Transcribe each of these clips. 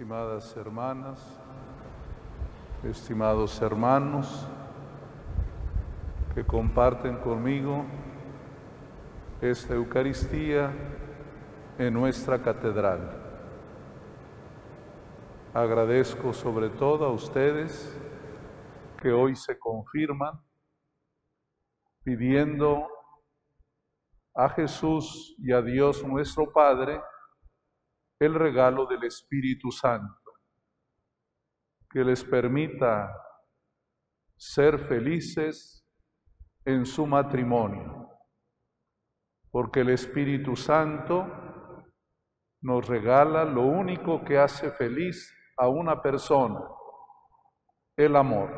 estimadas hermanas, estimados hermanos que comparten conmigo esta Eucaristía en nuestra catedral. Agradezco sobre todo a ustedes que hoy se confirman pidiendo a Jesús y a Dios nuestro Padre el regalo del Espíritu Santo, que les permita ser felices en su matrimonio, porque el Espíritu Santo nos regala lo único que hace feliz a una persona, el amor.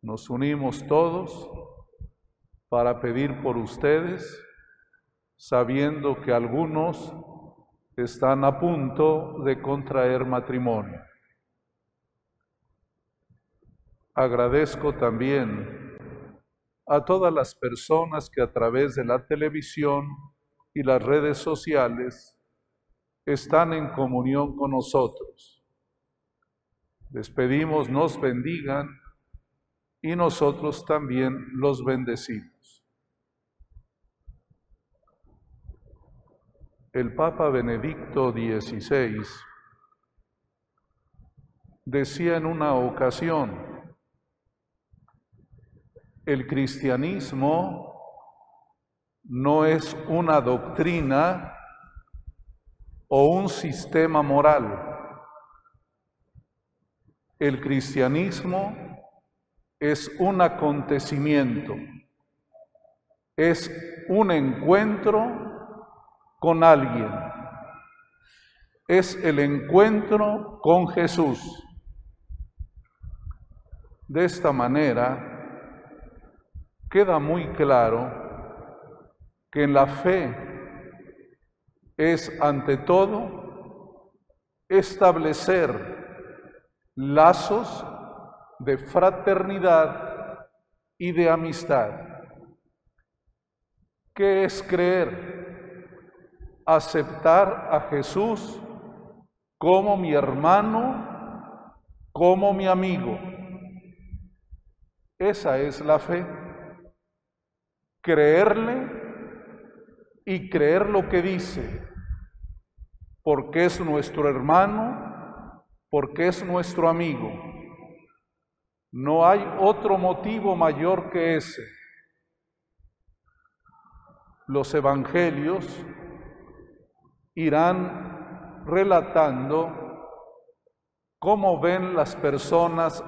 Nos unimos todos para pedir por ustedes, sabiendo que algunos están a punto de contraer matrimonio. Agradezco también a todas las personas que a través de la televisión y las redes sociales están en comunión con nosotros. Les pedimos nos bendigan y nosotros también los bendecimos. El Papa Benedicto XVI decía en una ocasión, el cristianismo no es una doctrina o un sistema moral. El cristianismo es un acontecimiento, es un encuentro con alguien, es el encuentro con Jesús. De esta manera queda muy claro que la fe es ante todo establecer lazos de fraternidad y de amistad. ¿Qué es creer? Aceptar a Jesús como mi hermano, como mi amigo. Esa es la fe. Creerle y creer lo que dice, porque es nuestro hermano, porque es nuestro amigo. No hay otro motivo mayor que ese. Los evangelios irán relatando cómo ven las personas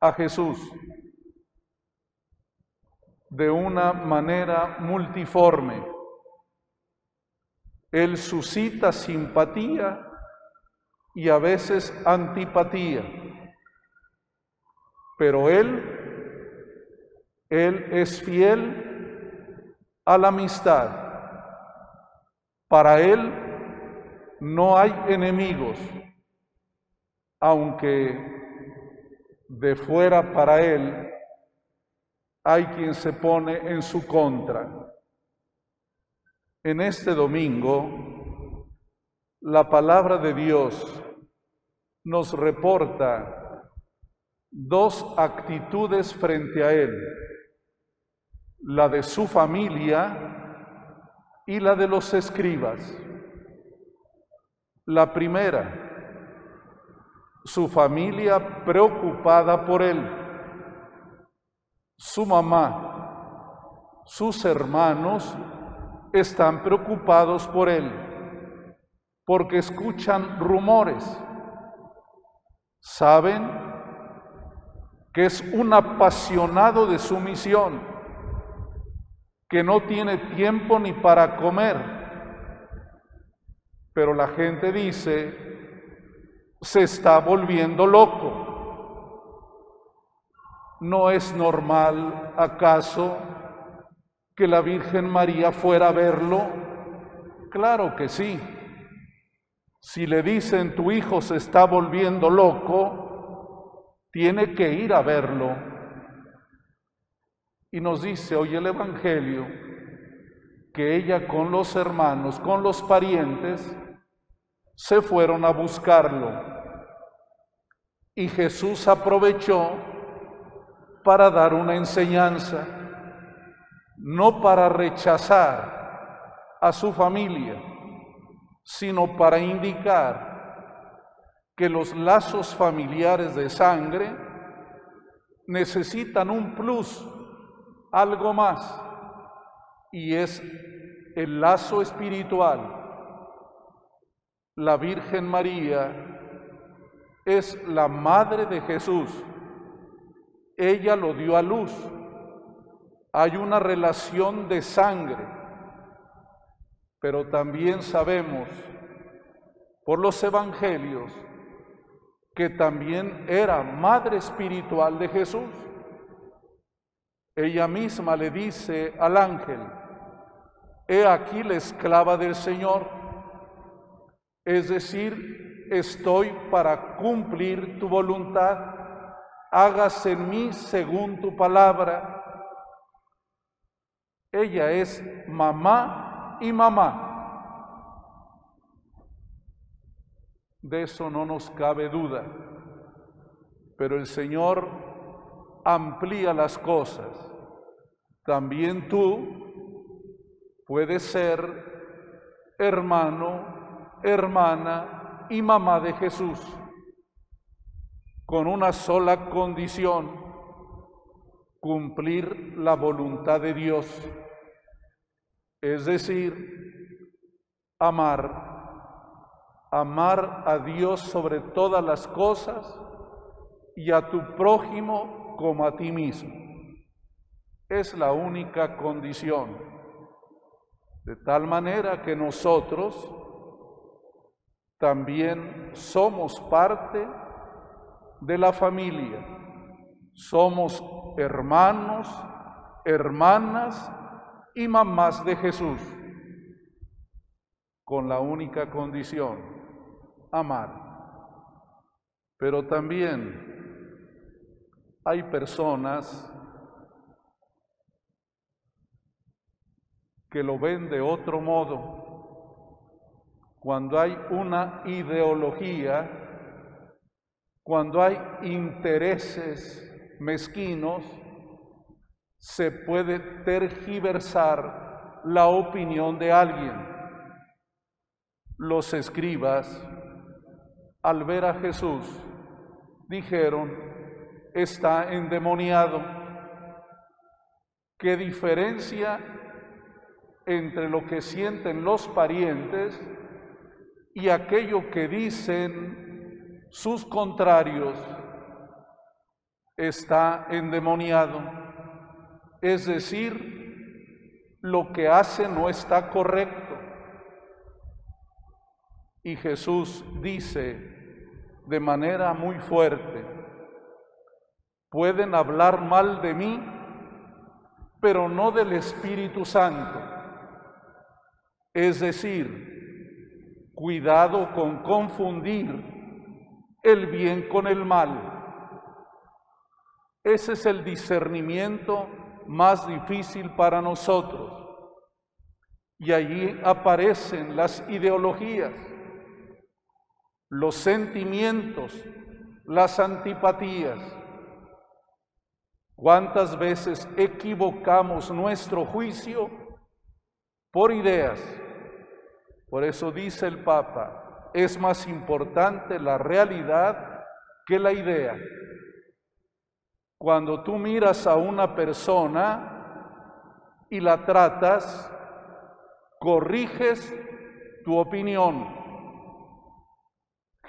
a Jesús de una manera multiforme. Él suscita simpatía y a veces antipatía pero Él, Él es fiel a la amistad. Para Él no hay enemigos, aunque de fuera para Él hay quien se pone en su contra. En este domingo, la palabra de Dios nos reporta dos actitudes frente a él, la de su familia y la de los escribas. La primera, su familia preocupada por él, su mamá, sus hermanos están preocupados por él, porque escuchan rumores, saben que es un apasionado de su misión, que no tiene tiempo ni para comer. Pero la gente dice, se está volviendo loco. ¿No es normal acaso que la Virgen María fuera a verlo? Claro que sí. Si le dicen tu hijo se está volviendo loco, tiene que ir a verlo. Y nos dice hoy el Evangelio que ella con los hermanos, con los parientes, se fueron a buscarlo. Y Jesús aprovechó para dar una enseñanza, no para rechazar a su familia, sino para indicar que los lazos familiares de sangre necesitan un plus, algo más, y es el lazo espiritual. La Virgen María es la madre de Jesús. Ella lo dio a luz. Hay una relación de sangre, pero también sabemos por los evangelios que también era madre espiritual de Jesús. Ella misma le dice al ángel, he aquí la esclava del Señor, es decir, estoy para cumplir tu voluntad, hágase en mí según tu palabra. Ella es mamá y mamá. De eso no nos cabe duda. Pero el Señor amplía las cosas. También tú puedes ser hermano, hermana y mamá de Jesús con una sola condición, cumplir la voluntad de Dios, es decir, amar amar a Dios sobre todas las cosas y a tu prójimo como a ti mismo. Es la única condición. De tal manera que nosotros también somos parte de la familia. Somos hermanos, hermanas y mamás de Jesús, con la única condición amar. Pero también hay personas que lo ven de otro modo. Cuando hay una ideología, cuando hay intereses mezquinos, se puede tergiversar la opinión de alguien. Los escribas al ver a Jesús, dijeron, está endemoniado. ¿Qué diferencia entre lo que sienten los parientes y aquello que dicen sus contrarios? Está endemoniado. Es decir, lo que hace no está correcto. Y Jesús dice, de manera muy fuerte. Pueden hablar mal de mí, pero no del Espíritu Santo. Es decir, cuidado con confundir el bien con el mal. Ese es el discernimiento más difícil para nosotros. Y allí aparecen las ideologías los sentimientos, las antipatías. ¿Cuántas veces equivocamos nuestro juicio por ideas? Por eso dice el Papa, es más importante la realidad que la idea. Cuando tú miras a una persona y la tratas, corriges tu opinión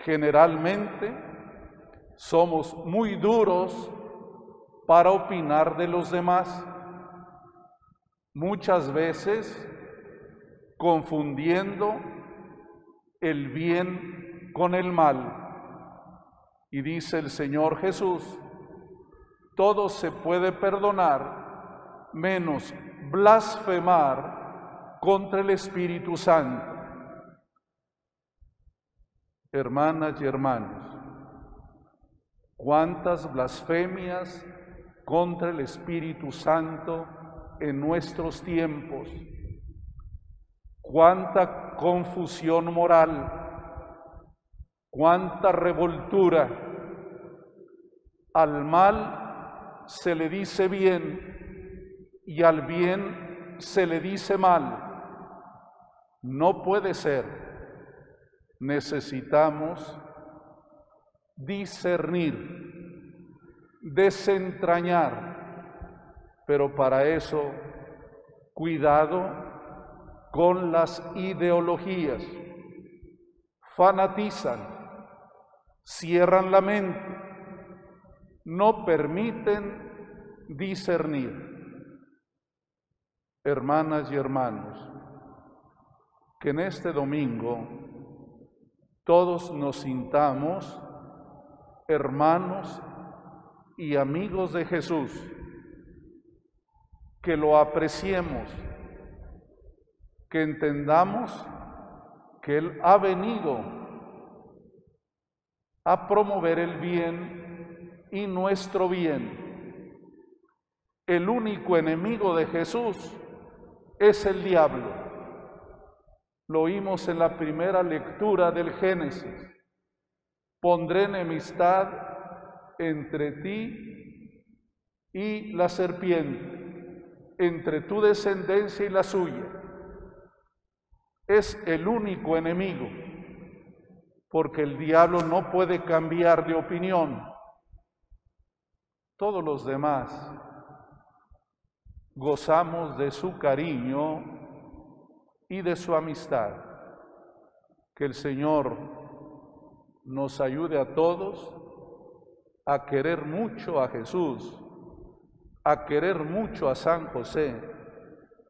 Generalmente somos muy duros para opinar de los demás, muchas veces confundiendo el bien con el mal. Y dice el Señor Jesús, todo se puede perdonar menos blasfemar contra el Espíritu Santo hermanas y hermanos, cuántas blasfemias contra el Espíritu Santo en nuestros tiempos, cuánta confusión moral, cuánta revoltura. Al mal se le dice bien y al bien se le dice mal. No puede ser. Necesitamos discernir, desentrañar, pero para eso cuidado con las ideologías. Fanatizan, cierran la mente, no permiten discernir. Hermanas y hermanos, que en este domingo todos nos sintamos hermanos y amigos de Jesús, que lo apreciemos, que entendamos que Él ha venido a promover el bien y nuestro bien. El único enemigo de Jesús es el diablo. Lo oímos en la primera lectura del Génesis. Pondré enemistad entre ti y la serpiente, entre tu descendencia y la suya. Es el único enemigo porque el diablo no puede cambiar de opinión. Todos los demás gozamos de su cariño y de su amistad. Que el Señor nos ayude a todos a querer mucho a Jesús, a querer mucho a San José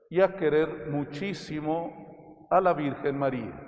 y a querer muchísimo a la Virgen María.